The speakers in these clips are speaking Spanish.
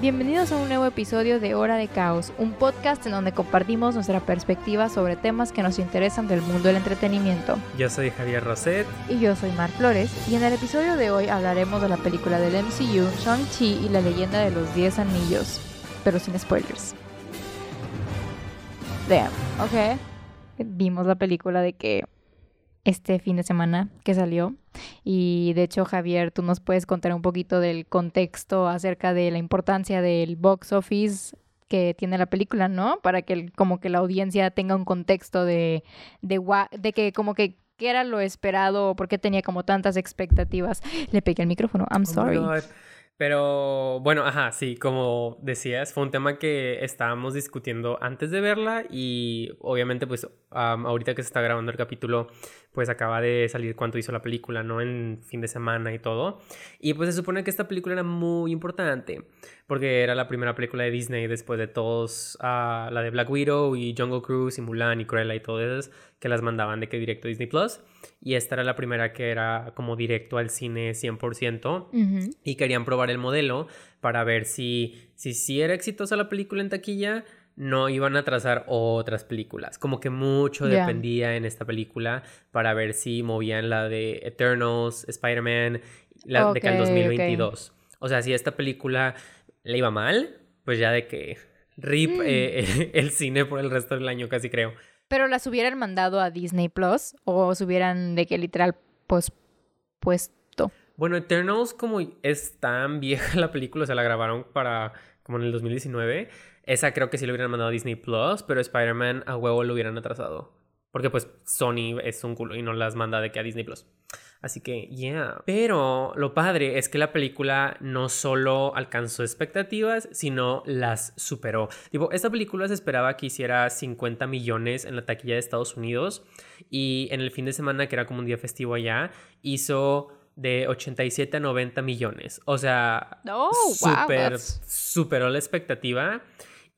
Bienvenidos a un nuevo episodio de Hora de Caos, un podcast en donde compartimos nuestra perspectiva sobre temas que nos interesan del mundo del entretenimiento. Yo soy Javier Roset. Y yo soy Mar Flores, y en el episodio de hoy hablaremos de la película del MCU, Shang-Chi y la leyenda de los 10 anillos, pero sin spoilers. Damn, ok. Vimos la película de que este fin de semana que salió. Y de hecho, Javier, tú nos puedes contar un poquito del contexto acerca de la importancia del box office que tiene la película, ¿no? Para que como que la audiencia tenga un contexto de, de, de que como que qué era lo esperado, por qué tenía como tantas expectativas. Le pegué el micrófono, I'm oh sorry. pero bueno, ajá, sí, como decías, fue un tema que estábamos discutiendo antes de verla y obviamente pues ahorita que se está grabando el capítulo pues acaba de salir cuánto hizo la película, ¿no? En fin de semana y todo. Y pues se supone que esta película era muy importante, porque era la primera película de Disney después de todos, uh, la de Black Widow y Jungle Cruise y Mulan y Cruella y todo eso, que las mandaban de que directo a Disney Plus. Y esta era la primera que era como directo al cine 100%. Y querían probar el modelo para ver si, si, si era exitosa la película en taquilla no iban a trazar otras películas. Como que mucho dependía en esta película para ver si movían la de Eternals, Spider-Man, la de que el 2022. O sea, si esta película le iba mal, pues ya de que rip mm. eh, el cine por el resto del año casi creo. Pero las hubieran mandado a Disney Plus o se hubieran de que literal pues puesto. Bueno, Eternals como es tan vieja la película, o sea, la grabaron para como en el 2019 esa creo que sí lo hubieran mandado a Disney Plus, pero Spider-Man a huevo lo hubieran atrasado. Porque pues Sony es un culo y no las manda de que a Disney Plus. Así que, yeah. Pero lo padre es que la película no solo alcanzó expectativas, sino las superó. Tipo, esta película se esperaba que hiciera 50 millones en la taquilla de Estados Unidos. Y en el fin de semana, que era como un día festivo allá, hizo de 87 a 90 millones. O sea, oh, super, superó la expectativa.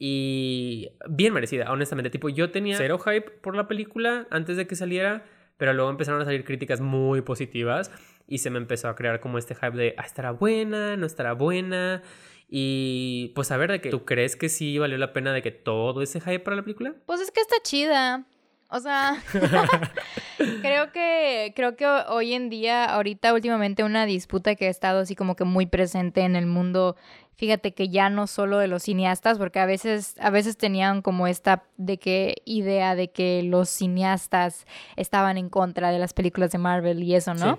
Y bien merecida, honestamente. Tipo, yo tenía cero hype por la película antes de que saliera, pero luego empezaron a salir críticas muy positivas y se me empezó a crear como este hype de, ah, estará buena, no estará buena. Y pues a ver, de que tú crees que sí valió la pena de que todo ese hype para la película? Pues es que está chida. O sea, creo que creo que hoy en día, ahorita últimamente una disputa que ha estado así como que muy presente en el mundo fíjate que ya no solo de los cineastas, porque a veces, a veces tenían como esta de que idea de que los cineastas estaban en contra de las películas de Marvel y eso, ¿no?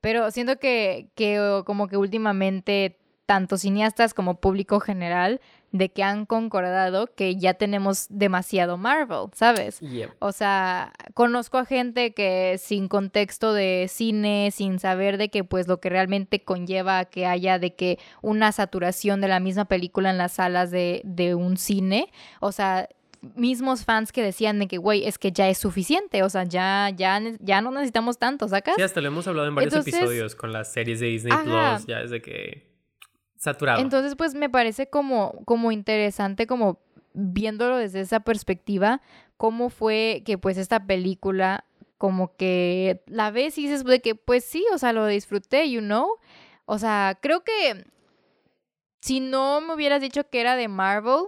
Pero siento que, que como que últimamente tanto cineastas como público general de que han concordado que ya tenemos demasiado Marvel, ¿sabes? O sea, conozco a gente que sin contexto de cine, sin saber de que pues lo que realmente conlleva que haya de que una saturación de la misma película en las salas de, de un cine, o sea, mismos fans que decían de que, güey, es que ya es suficiente, o sea, ya, ya, ya no necesitamos tanto, ¿sacas? Sí, hasta lo hemos hablado en varios episodios con las series de Disney Plus, ya es de que saturado. Entonces, pues me parece como, como interesante, como viéndolo desde esa perspectiva, cómo fue que pues esta película como que la ves y dices de que pues sí, o sea, lo disfruté, you know. O sea, creo que si no me hubieras dicho que era de Marvel,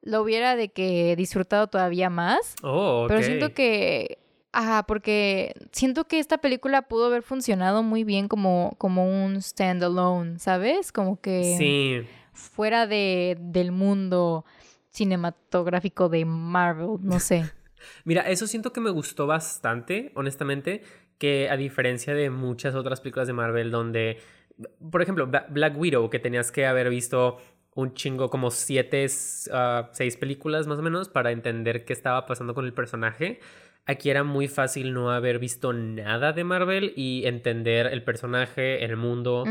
lo hubiera de que disfrutado todavía más. Oh, Pero siento que Ajá, porque siento que esta película pudo haber funcionado muy bien como, como un standalone, ¿sabes? Como que fuera de, del mundo cinematográfico de Marvel, no sé. Mira, eso siento que me gustó bastante, honestamente, que a diferencia de muchas otras películas de Marvel donde, por ejemplo, Black Widow, que tenías que haber visto un chingo, como siete, uh, seis películas más o menos para entender qué estaba pasando con el personaje. Aquí era muy fácil no haber visto nada de Marvel y entender el personaje, el mundo.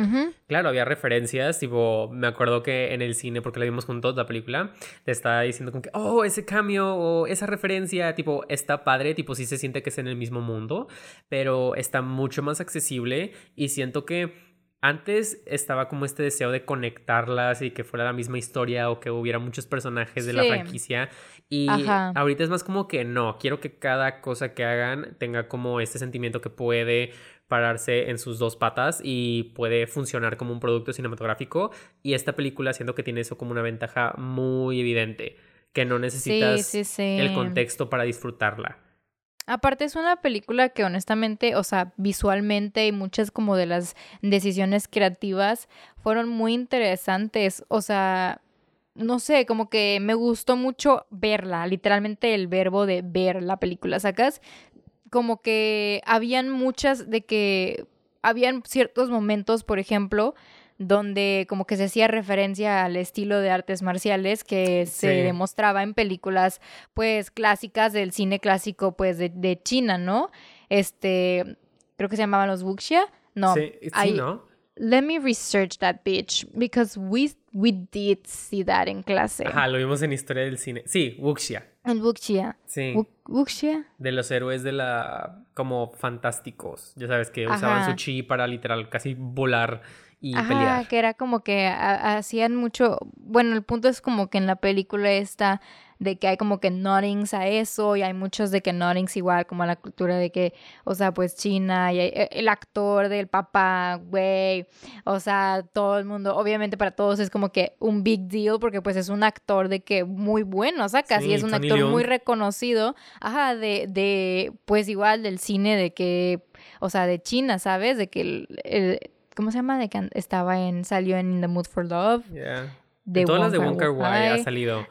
Claro, había referencias, tipo, me acuerdo que en el cine, porque la vimos juntos la película, te estaba diciendo como que, oh, ese cambio o esa referencia, tipo, está padre, tipo, sí se siente que es en el mismo mundo, pero está mucho más accesible y siento que antes estaba como este deseo de conectarlas y que fuera la misma historia o que hubiera muchos personajes de la franquicia. Y ahorita es más como que no, quiero que cada cosa que hagan tenga como este sentimiento que puede pararse en sus dos patas y puede funcionar como un producto cinematográfico. Y esta película siento que tiene eso como una ventaja muy evidente, que no necesitas el contexto para disfrutarla. Aparte es una película que honestamente, o sea, visualmente y muchas como de las decisiones creativas fueron muy interesantes. O sea, no sé, como que me gustó mucho verla, literalmente el verbo de ver la película, ¿sacas? como que habían muchas de que habían ciertos momentos, por ejemplo, donde como que se hacía referencia al estilo de artes marciales que se demostraba en películas pues clásicas del cine clásico pues de, China, ¿no? Este, creo que se llamaban los wuxia. No, sí, sí ¿no? Let me research that bitch because we we did see that en clase. Ajá, lo vimos en historia del cine. Sí, wuxia. El wuxia. Sí. Wuxia. De los héroes de la como fantásticos, ya sabes que usaban su chi para literal casi volar y Ajá, que era como que hacían mucho, bueno, el punto es como que en la película esta de que hay como que noddings a eso y hay muchos de que noddings igual como a la cultura de que, o sea, pues China y e, el actor del papá, güey, o sea, todo el mundo, obviamente para todos es como que un big deal porque pues es un actor de que muy bueno, o sea, casi es un actor muy reconocido, ajá, de, de, pues igual del cine de que, o sea, de China, ¿sabes? De que el, ¿cómo se llama? De que estaba en, salió en In the Mood for Love. Yeah. De todas las de Wonka Wai ha salido.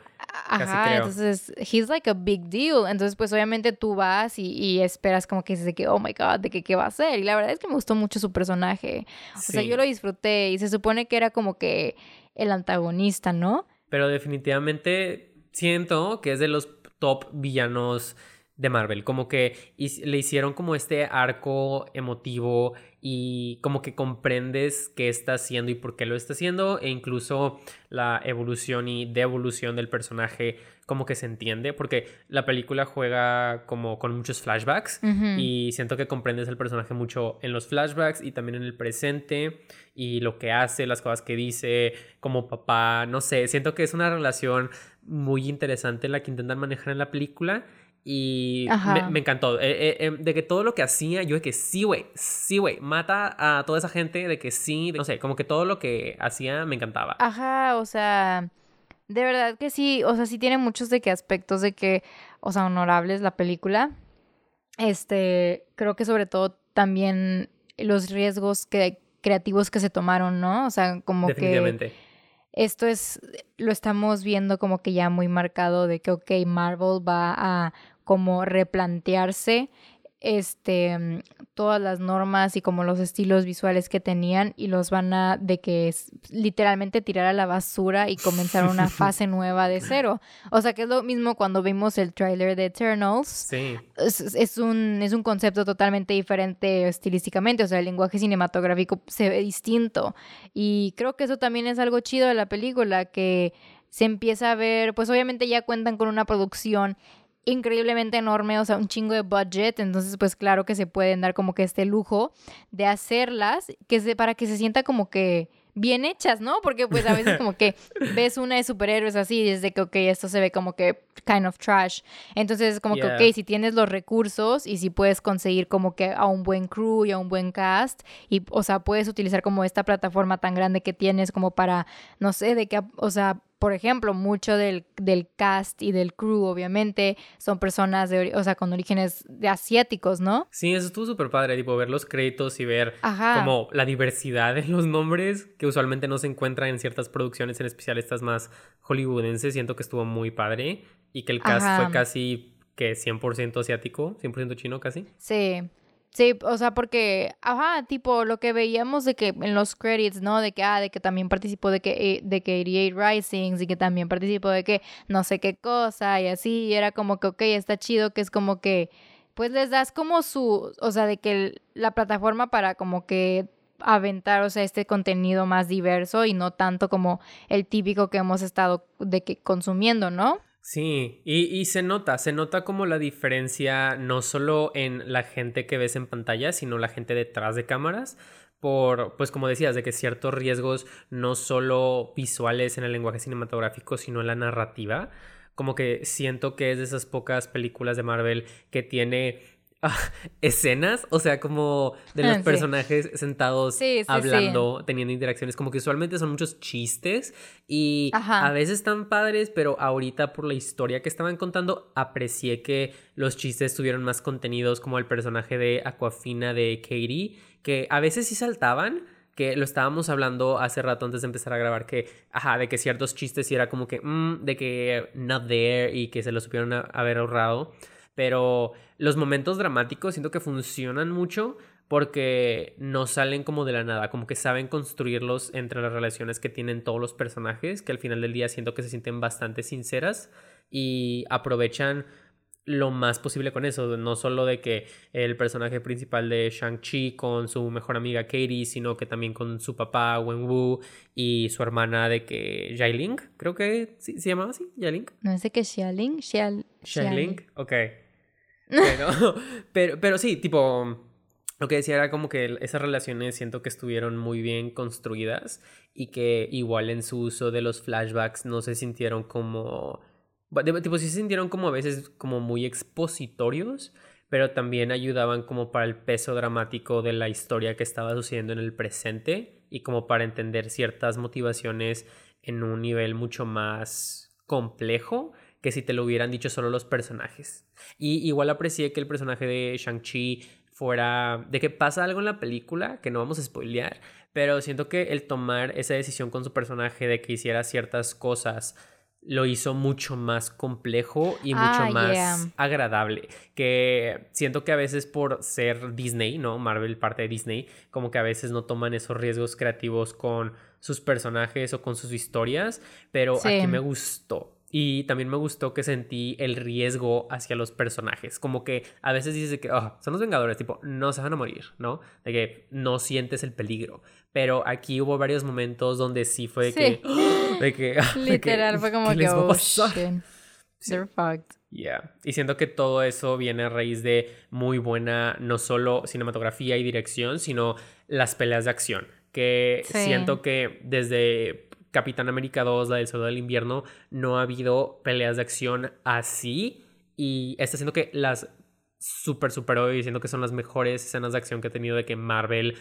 Ajá, entonces, he's like a big deal. Entonces, pues obviamente tú vas y, esperas como que dices de que, oh my god, de que qué va a hacer. Y la verdad es que me gustó mucho su personaje. O sea, yo lo disfruté y se supone que era como que el antagonista, ¿no? Pero definitivamente siento que es de los top villanos de Marvel, como que le hicieron como este arco emotivo y como que comprendes qué está haciendo y por qué lo está haciendo e incluso la evolución y devolución del personaje como que se entiende porque la película juega como con muchos flashbacks y siento que comprendes el personaje mucho en los flashbacks y también en el presente y lo que hace, las cosas que dice como papá, no sé, siento que es una relación muy interesante la que intentan manejar en la película y me, encantó. Eh, eh, em, de que todo lo que hacía, yo de que sí, güey, sí, güey, mata a toda esa gente, de que sí, no sé, como que todo lo que hacía me encantaba. Ajá, o sea, de verdad que sí, o sea, sí tiene muchos de que aspectos de que, o sea, honorables la película. Este, creo que sobre todo también los riesgos que, creativos que se tomaron, ¿no? O sea, como que esto es, lo estamos viendo como que ya muy marcado de que, ok, Marvel va a como replantearse este mm, todas las normas y como los estilos visuales que tenían y los van a de que es, literalmente tirar a la basura y comenzar una fase nueva de cero. O sea que es lo mismo cuando vimos el tráiler de Eternals. Sí. Es, un, es un concepto totalmente diferente estilísticamente, o sea, el lenguaje cinematográfico se ve distinto. Y creo que eso también es algo chido de la película, que se empieza a ver, pues obviamente ya cuentan con una producción increíblemente enorme, o sea, un chingo de budget, entonces pues claro que se pueden dar como que este lujo de hacerlas, que se, para que se sienta como que bien hechas, ¿no? Porque pues a veces como que ves una de superhéroes así y desde que, ok, esto se ve como que kind of trash. Entonces es como que, ok, si tienes los recursos y si puedes conseguir como que a un buen crew y a un buen cast y, o sea, puedes utilizar como esta plataforma tan grande que tienes como para, no sé, de que, o sea, por ejemplo, mucho del, del, cast y del crew, obviamente, son personas de, o sea, con orígenes de asiáticos, ¿no? Sí, eso estuvo súper padre, tipo, ver los créditos y ver como la diversidad en los nombres que usualmente no se encuentra en ciertas producciones, en especial estas más hollywoodenses. Siento que estuvo muy padre y que el cast fue casi que 100% asiático, 100% chino casi. Sí. Sí, o sea, porque, ajá, tipo lo que veíamos de que en los credits, ¿no? De que, ah, de que también participó de que, eh, de que 88 Risings y que también participó de que no sé qué cosa y así, y era como que, ok, está chido, que es como que, pues les das como su, o sea, de que la plataforma para como que aventar, o sea, este contenido más diverso y no tanto como el típico que hemos estado de que consumiendo, ¿no? Sí, y, se nota, se nota como la diferencia no solo en la gente que ves en pantalla, sino la gente detrás de cámaras, por, pues como decías, de que ciertos riesgos no solo visuales en el lenguaje cinematográfico, sino en la narrativa, como que siento que es de esas pocas películas de Marvel que tiene escenas, o sea, como de los personajes sentados hablando, teniendo interacciones, como que usualmente son muchos chistes y a veces están padres, pero ahorita por la historia que estaban contando, aprecié que los chistes tuvieron más contenidos como el personaje de Aquafina de Katie, que a veces sí saltaban, que lo estábamos hablando hace rato antes de empezar a grabar, que, ajá, de que ciertos chistes y era como que, mm, de que not there y que se lo supieron haber ahorrado. Pero los momentos dramáticos siento que funcionan mucho porque no salen como de la nada, como que saben construirlos entre las relaciones que tienen todos los personajes, que al final del día siento que se sienten bastante sinceras y aprovechan lo más posible con eso, no solo de que el personaje principal de Shang-Chi con su mejor amiga Katie, sino que también con su papá Wen-Wu y su hermana de que Ling, creo que ¿sí, se llamaba así, Ling. No sé qué Xialing, Xial, Ling, ok. Pero, pero, pero sí, tipo, lo que decía era como que esas relaciones siento que estuvieron muy bien construidas y que igual en su uso de los flashbacks no se sintieron como Tipo, sí se sintieron como a veces como muy expositorios, pero también ayudaban como para el peso dramático de la historia que estaba sucediendo en el presente y como para entender ciertas motivaciones en un nivel mucho más complejo que si te lo hubieran dicho solo los personajes. Y igual aprecié que el personaje de Shang-Chi fuera de que pasa algo en la película que no vamos a spoilear, pero siento que el tomar esa decisión con su personaje de que hiciera ciertas cosas lo hizo mucho más complejo y mucho ah, más agradable. Que siento que a veces por ser Disney, ¿no? Marvel parte de Disney, como que a veces no toman esos riesgos creativos con sus personajes o con sus historias, pero aquí me gustó. Y también me gustó que sentí el riesgo hacia los personajes. Como que a veces dices que oh, son los Vengadores, tipo, no se van a morir, ¿no? De que no sientes el peligro. Pero aquí hubo varios momentos donde sí fue de que. De que Literal, fue como que. Oh, They're fucked. Yeah. Y siento que todo eso viene a raíz de muy buena, no solo cinematografía y dirección, sino las peleas de acción. Que siento que desde Capitán América 2, la del Soldado del Invierno, no ha habido peleas de acción así. Y está siendo que las super superó y siento que son las mejores escenas de acción que ha tenido de que Marvel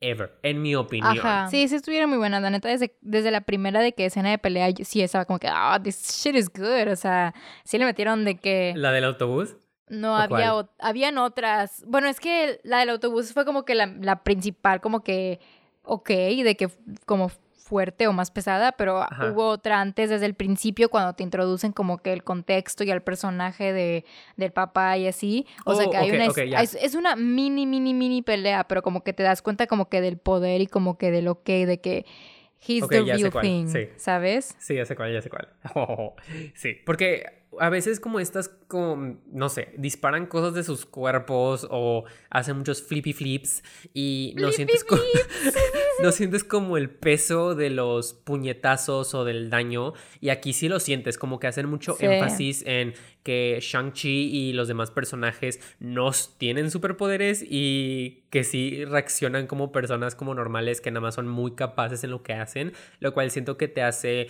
ever, en mi opinión. Ajá. Sí, sí estuviera muy buena. La neta, desde, desde la primera de que escena de pelea, sí estaba como que, ah, this shit is good. O sea, sí le metieron de que. ¿La del autobús? No, había, habían otras. Bueno, es que la del autobús fue como que la, la principal, como que, ok, de que como fuerte o más pesada, pero hubo otra antes desde el principio cuando te introducen como que el contexto y al personaje de, del papá y así. O sea oh, que hay una... es, una mini, mini, mini pelea, pero como que te das cuenta como que del poder y como que del ok, de que... He's the real thing, ¿sabes? Sí, ya sé cuál, ya sé cuál. sí, porque a veces como estas, como, no sé, disparan cosas de sus cuerpos o hacen muchos flippy flips y no sientes, como, no sientes como el peso de los puñetazos o del daño y aquí sí lo sientes, como que hacen mucho énfasis en que Shang-Chi y los demás personajes no tienen superpoderes y que sí reaccionan como personas como normales que nada más son muy capaces en lo que hacen, lo cual siento que te hace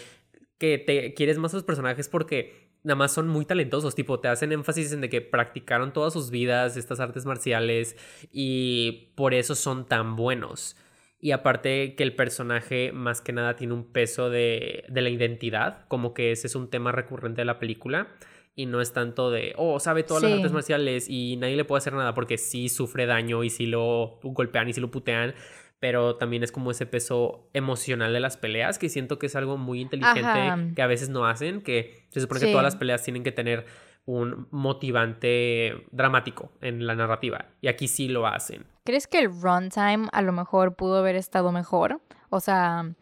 que te quieres más a los personajes porque nada más son muy talentosos, tipo, te hacen énfasis en de que practicaron todas sus vidas estas artes marciales y por eso son tan buenos. Y aparte que el personaje más que nada tiene un peso de, de la identidad, como que ese es un tema recurrente de la película y no es tanto de, oh, sabe todas las artes marciales y nadie le puede hacer nada porque sí sufre daño y sí lo golpean y sí lo putean, pero también es como ese peso emocional de las peleas que siento que es algo muy inteligente que a veces no hacen, que se supone que todas las peleas tienen que tener un motivante dramático en la narrativa y aquí sí lo hacen. ¿Crees que el runtime a lo mejor pudo haber estado mejor? O sea,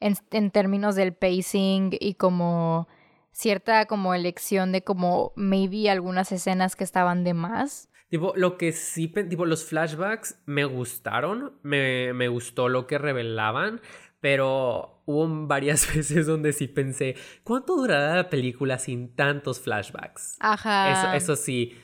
en, en términos del pacing y como cierta como elección de como maybe algunas escenas que estaban de más. Tipo, lo que sí, tipo, los flashbacks me gustaron, me, me gustó lo que revelaban, pero hubo varias veces donde sí pensé, ¿cuánto durará la película sin tantos flashbacks? Ajá. Eso, eso sí.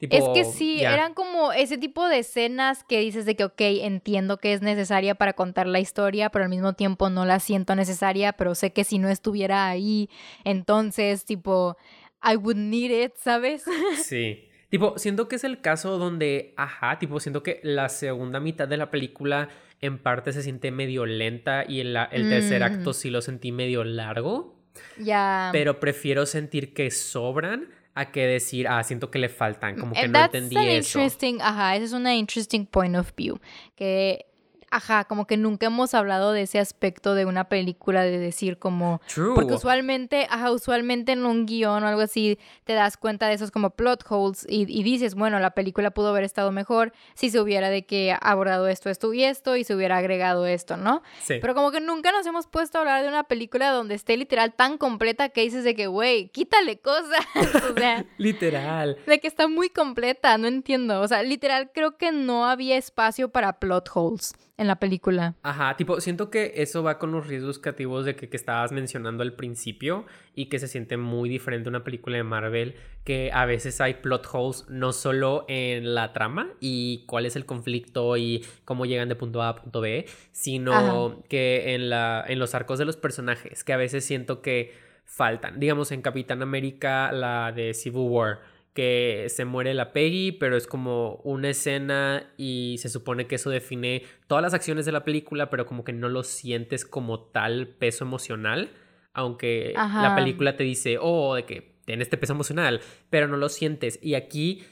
es que sí, eran como ese tipo de escenas que dices de que, ok, entiendo que es necesaria para contar la historia, pero al mismo tiempo no la siento necesaria, pero sé que si no estuviera ahí, entonces, tipo, I would need it, ¿sabes? Sí. Tipo, siento que es el caso donde, ajá, tipo, siento que la segunda mitad de la película en parte se siente medio lenta y el, el tercer acto sí lo sentí medio largo. Ya. Pero prefiero sentir que sobran a que decir, ah, siento que le faltan, como que no entendí eso. Interesting, ajá, ese es una interesting point of view. Que ajá, como que nunca hemos hablado de ese aspecto de una película de decir como porque usualmente, ajá, usualmente en un guion o algo así te das cuenta de esos como plot holes y, dices, bueno, la película pudo haber estado mejor si se hubiera de que abordado esto, esto y esto y se hubiera agregado esto, ¿no? Sí. Pero como que nunca nos hemos puesto a hablar de una película donde esté literal tan completa que dices de que, güey, quítale cosas, o sea, literal. De que está muy completa, no entiendo, o sea, literal creo que no había espacio para plot holes en la película. Ajá, tipo, siento que eso va con los riesgos creativos de que, que, estabas mencionando al principio y que se siente muy diferente una película de Marvel, que a veces hay plot holes no solo en la trama y cuál es el conflicto y cómo llegan de punto A a punto B, sino que en, la, en los arcos de los personajes, que a veces siento que faltan. Digamos, en Capitán América, la de Civil War que se muere la Peggy, pero es como una escena y se supone que eso define todas las acciones de la película, pero como que no lo sientes como tal peso emocional, aunque la película te dice, oh, de que tiene este peso emocional, pero no lo sientes. Y aquí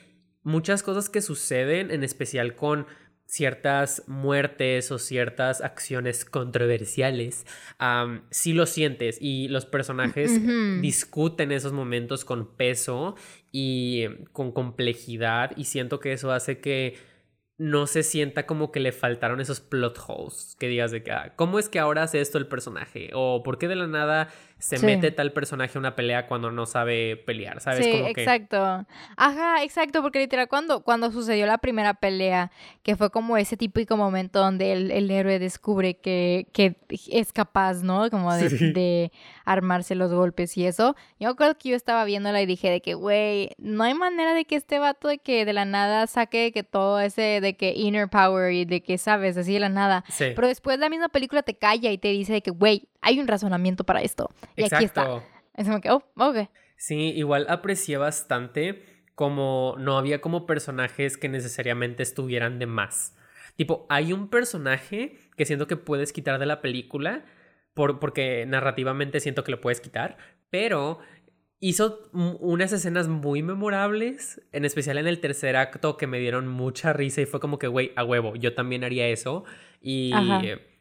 muchas cosas que suceden, en especial con ciertas muertes o ciertas acciones controversiales, si lo sientes y los personajes discuten esos momentos con peso y con complejidad y siento que eso hace que no se sienta como que le faltaron esos plot holes, que digas de que, ah, ¿cómo es que ahora hace esto el personaje? O ¿por qué de la nada se mete tal personaje a una pelea cuando no sabe pelear, ¿sabes? Sí, exacto. Ajá, exacto, porque literal cuando, cuando sucedió la primera pelea, que fue como ese típico momento donde el, héroe descubre que, que, es capaz, ¿no? Como de, armarse los golpes y eso. Yo creo que yo estaba viéndola y dije de que, güey, no hay manera de que este vato de que de la nada saque que todo ese de que inner power y de que sabes, así de la nada. Pero después la misma película te calla y te dice de que, güey, hay un razonamiento para esto. Y aquí está. Es como que, oh, ok. Sí, igual aprecié bastante como no había como personajes que necesariamente estuvieran de más. Tipo, hay un personaje que siento que puedes quitar de la película por, porque narrativamente siento que lo puedes quitar, pero hizo unas escenas muy memorables, en especial en el tercer acto que me dieron mucha risa y fue como que, güey, a huevo, yo también haría eso. Y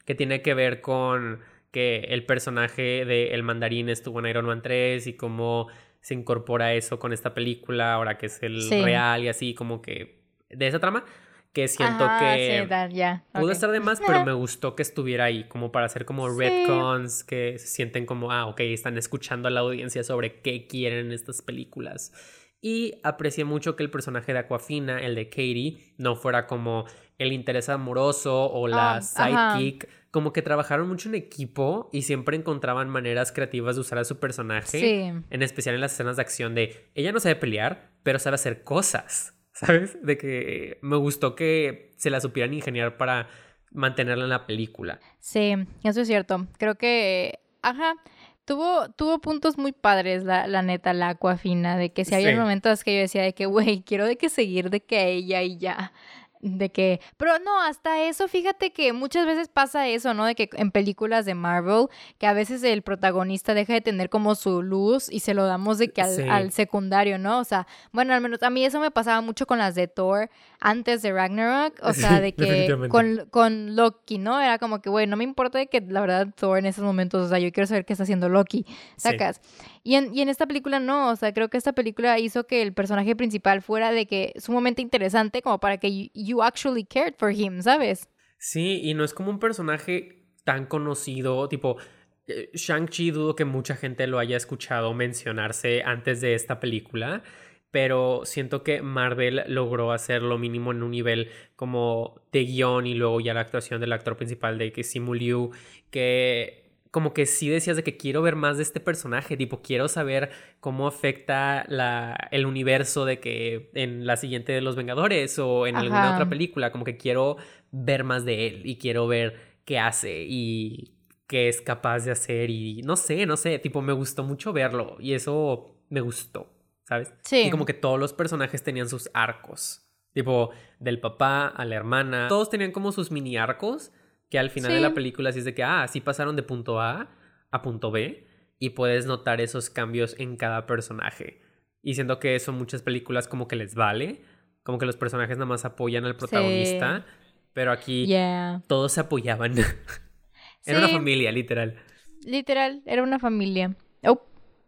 que tiene que ver con que el personaje de El Mandarín estuvo en Iron Man 3 y cómo se incorpora eso con esta película, ahora que es el real y así, como que de esa trama, que siento que pudo estar de más, pero me gustó que estuviera ahí, como para hacer como retcons que se sienten como, ah, ok, están escuchando a la audiencia sobre qué quieren estas películas. Y aprecié mucho que el personaje de Aquafina, el de Katie, no fuera como el interés amoroso o la ah, sidekick como que trabajaron mucho en equipo y siempre encontraban maneras creativas de usar a su personaje. En especial en las escenas de acción de ella no sabe pelear, pero sabe hacer cosas. ¿Sabes? De que me gustó que se la supieran ingeniar para mantenerla en la película. Sí, eso es cierto. Creo que, ajá, tuvo, tuvo puntos muy padres la, la neta, la Aquafina, de que si había momentos que yo decía de que, güey, quiero de que seguir de que ella y ya de que, pero no, hasta eso, fíjate que muchas veces pasa eso, ¿no? De que en películas de Marvel, que a veces el protagonista deja de tener como su luz y se lo damos de que al, secundario, ¿no? O sea, bueno, al menos a mí eso me pasaba mucho con las de Thor antes de Ragnarok, o sea, de que con, con, Loki, ¿no? Era como que, güey, no me importa de que la verdad Thor en esos momentos, o sea, yo quiero saber qué está haciendo Loki, sacas. Y en, y en esta película no, o sea, creo que esta película hizo que el personaje principal fuera de que sumamente interesante como para que you, actually cared for him, ¿sabes? Sí, y no es como un personaje tan conocido, tipo, eh, Shang-Chi dudo que mucha gente lo haya escuchado mencionarse antes de esta película, pero siento que Marvel logró hacer lo mínimo en un nivel como de guion y luego ya la actuación del actor principal de que Simu Liu, que como que sí decías de que quiero ver más de este personaje, tipo, quiero saber cómo afecta la, el universo de que en la siguiente de Los Vengadores o en alguna otra película, como que quiero ver más de él y quiero ver qué hace y qué es capaz de hacer y no sé, no sé, tipo, me gustó mucho verlo y eso me gustó. ¿Sabes? Sí. Y como que todos los personajes tenían sus arcos. Tipo, del papá a la hermana. Todos tenían como sus mini arcos que al final de la película así es de que, ah, sí pasaron de punto A a punto B y puedes notar esos cambios en cada personaje. Y siento que eso muchas películas como que les vale, como que los personajes nada más apoyan al protagonista, pero aquí Yeah. todos se apoyaban. Era una familia, literal. Literal, era una familia. Oh,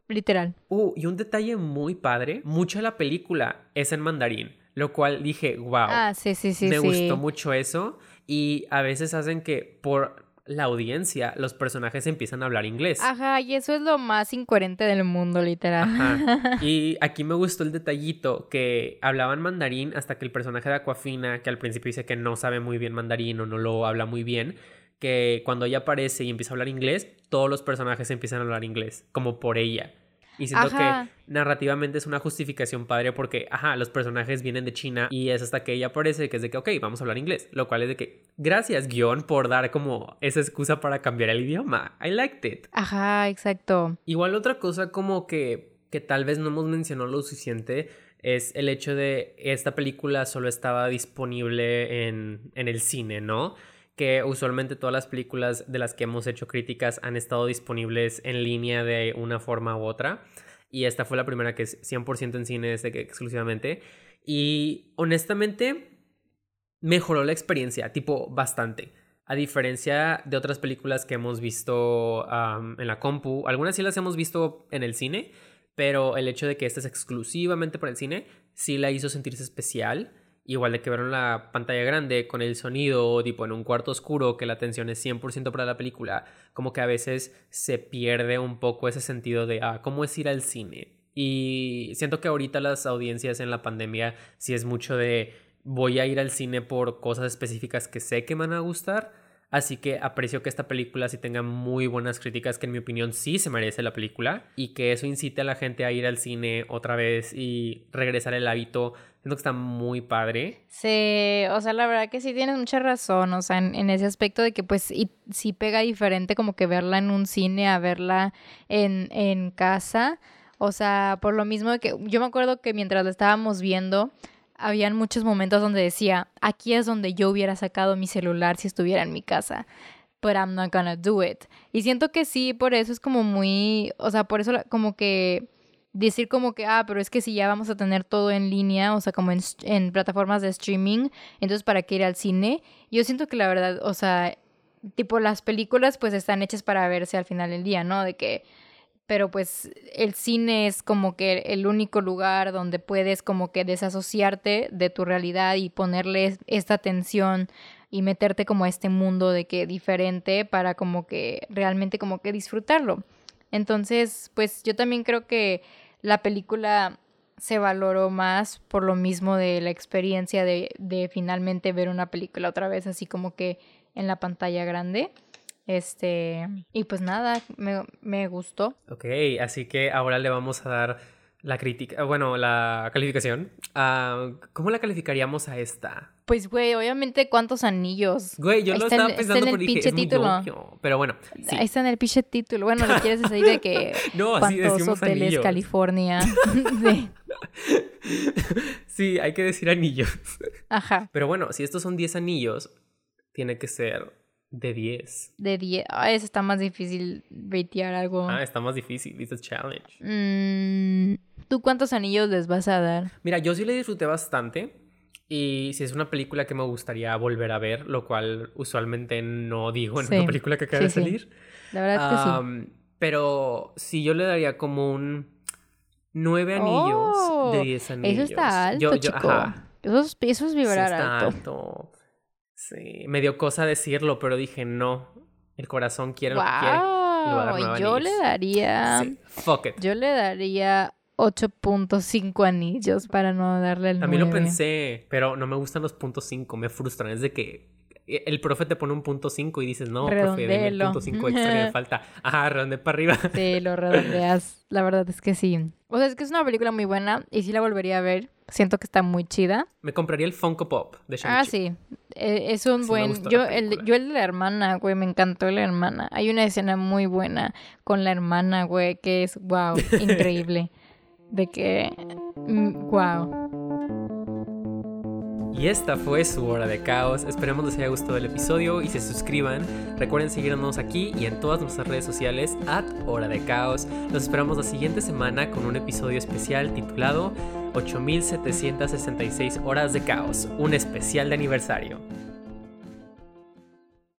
literal. Uh, y un detalle muy padre, mucha de la película es en mandarín, lo cual dije, wow, Ah, sí, sí, sí, me sí. gustó mucho eso y a veces hacen que por la audiencia los personajes empiezan a hablar inglés. Ajá, y eso es lo más incoherente del mundo, literal. Ajá. Y aquí me gustó el detallito que hablaban mandarín hasta que el personaje de Aquafina, que al principio dice que no sabe muy bien mandarín o no lo habla muy bien, que cuando ella aparece y empieza a hablar inglés, todos los personajes empiezan a hablar inglés, como por ella. Y siento Ajá. que narrativamente es una justificación padre porque, ajá, los personajes vienen de China y es hasta que ella aparece que es de que, ok, vamos a hablar inglés. Lo cual es de que, gracias, guion, por dar como esa excusa para cambiar el idioma. I liked it. Ajá, exacto. Igual otra cosa como que, que tal vez no hemos mencionado lo suficiente es el hecho de esta película solo estaba disponible en, en el cine, ¿no? Que usualmente todas las películas de las que hemos hecho críticas han estado disponibles en línea de una forma u otra. Y esta fue la primera que es 100% en cine que exclusivamente. Y honestamente mejoró la experiencia, tipo bastante. A diferencia de otras películas que hemos visto en la compu, algunas sí las hemos visto en el cine, pero el hecho de que esta es exclusivamente para el cine sí la hizo sentirse especial. Igual de que ver en la pantalla grande con el sonido, tipo en un cuarto oscuro, que la atención es 100% para la película, como que a veces se pierde un poco ese sentido de, ah, ¿cómo es ir al cine? Y siento que ahorita las audiencias en la pandemia sí es mucho de, voy a ir al cine por cosas específicas que sé que me van a gustar. Así que aprecio que esta película sí tenga muy buenas críticas, que en mi opinión sí se merece la película, y que eso incite a la gente a ir al cine otra vez y regresar el hábito. Siento que está muy padre. Sí, o sea, la verdad que sí tienes mucha razón, o sea, en, ese aspecto de que pues y, sí pega diferente como que verla en un cine a verla en, en casa. O sea, por lo mismo de que yo me acuerdo que mientras la estábamos viendo, habían muchos momentos donde decía, aquí es donde yo hubiera sacado mi celular si estuviera en mi casa. But I'm not gonna do it. Y siento que sí, por eso es como muy, o sea, por eso como que decir como que, ah, pero es que si ya vamos a tener todo en línea, o sea, como en, en plataformas de streaming, entonces ¿para qué ir al cine? Yo siento que la verdad, o sea, tipo las películas pues están hechas para verse al final del día, ¿no? De que, pero pues el cine es como que el único lugar donde puedes como que desasociarte de tu realidad y ponerle esta atención y meterte como a este mundo de que diferente para como que realmente como que disfrutarlo. Entonces, pues yo también creo que la película se valoró más por lo mismo de la experiencia de, de finalmente ver una película otra vez así como que en la pantalla grande. Este, y pues nada, me, me gustó. Ok, así que ahora le vamos a dar la crítica, bueno, la calificación. Ah, ¿Cómo la calificaríamos a esta? Pues, güey, obviamente, ¿cuántos anillos? Güey, yo lo está en- estaba está pensando, en el pinche título. obvio. Pero bueno, sí. Ahí está en el pinche título. Bueno, le quieres decir de que No, así decimos hoteles anillos. California. Sí. sí, hay que decir anillos. Ajá. Pero bueno, si estos son 10 anillos, tiene que ser de 10. De 10. Ay, eso está más difícil ratear algo. Ah, está más difícil, it's a challenge. Mm, ¿Tú cuántos anillos les vas a dar? Mira, yo sí le disfruté bastante. Y si es una película que me gustaría volver a ver, lo cual usualmente no digo en Sí, una película que acaba sí, de sí. salir. La verdad que sí. Pero sí, yo le daría como un 9 anillos Oh, de 10 anillos. Eso está alto, Yo- yo- chico. ajá, Eso, es, es vibrar está alto. Sí, me dio cosa decirlo, pero dije no. El corazón quiere lo que quiere. le voy a dar Wow, yo le anillos. daría... Sí, fuck it. Yo le daría 8.5 anillos para no darle el También lo 9. pensé, pero no me gustan los puntos 5, me frustran. Es de que el profe te pone un punto 5 y dices, no, profe, dime el Redondelo. punto 5 extra que me falta. Ajá, redonde para arriba. Sí, lo redondeas. La verdad es que sí. O sea, es que es una película muy buena y sí la volvería a ver. Siento que está muy chida. Me compraría el Funko Pop de Shang-Chi. Ah, sí. Eh, es un Sí buen... yo, el, yo el de la hermana, güey, me encantó la hermana. Hay una escena muy buena con la hermana, güey, que es, wow, increíble. de que, wow. Y esta fue su hora de caos. Esperemos les haya gustado el episodio y se suscriban. Recuerden seguirnos aquí y en todas nuestras redes sociales at hora de caos. Los esperamos la siguiente semana con un episodio especial titulado 8766 horas de caos, un especial de aniversario.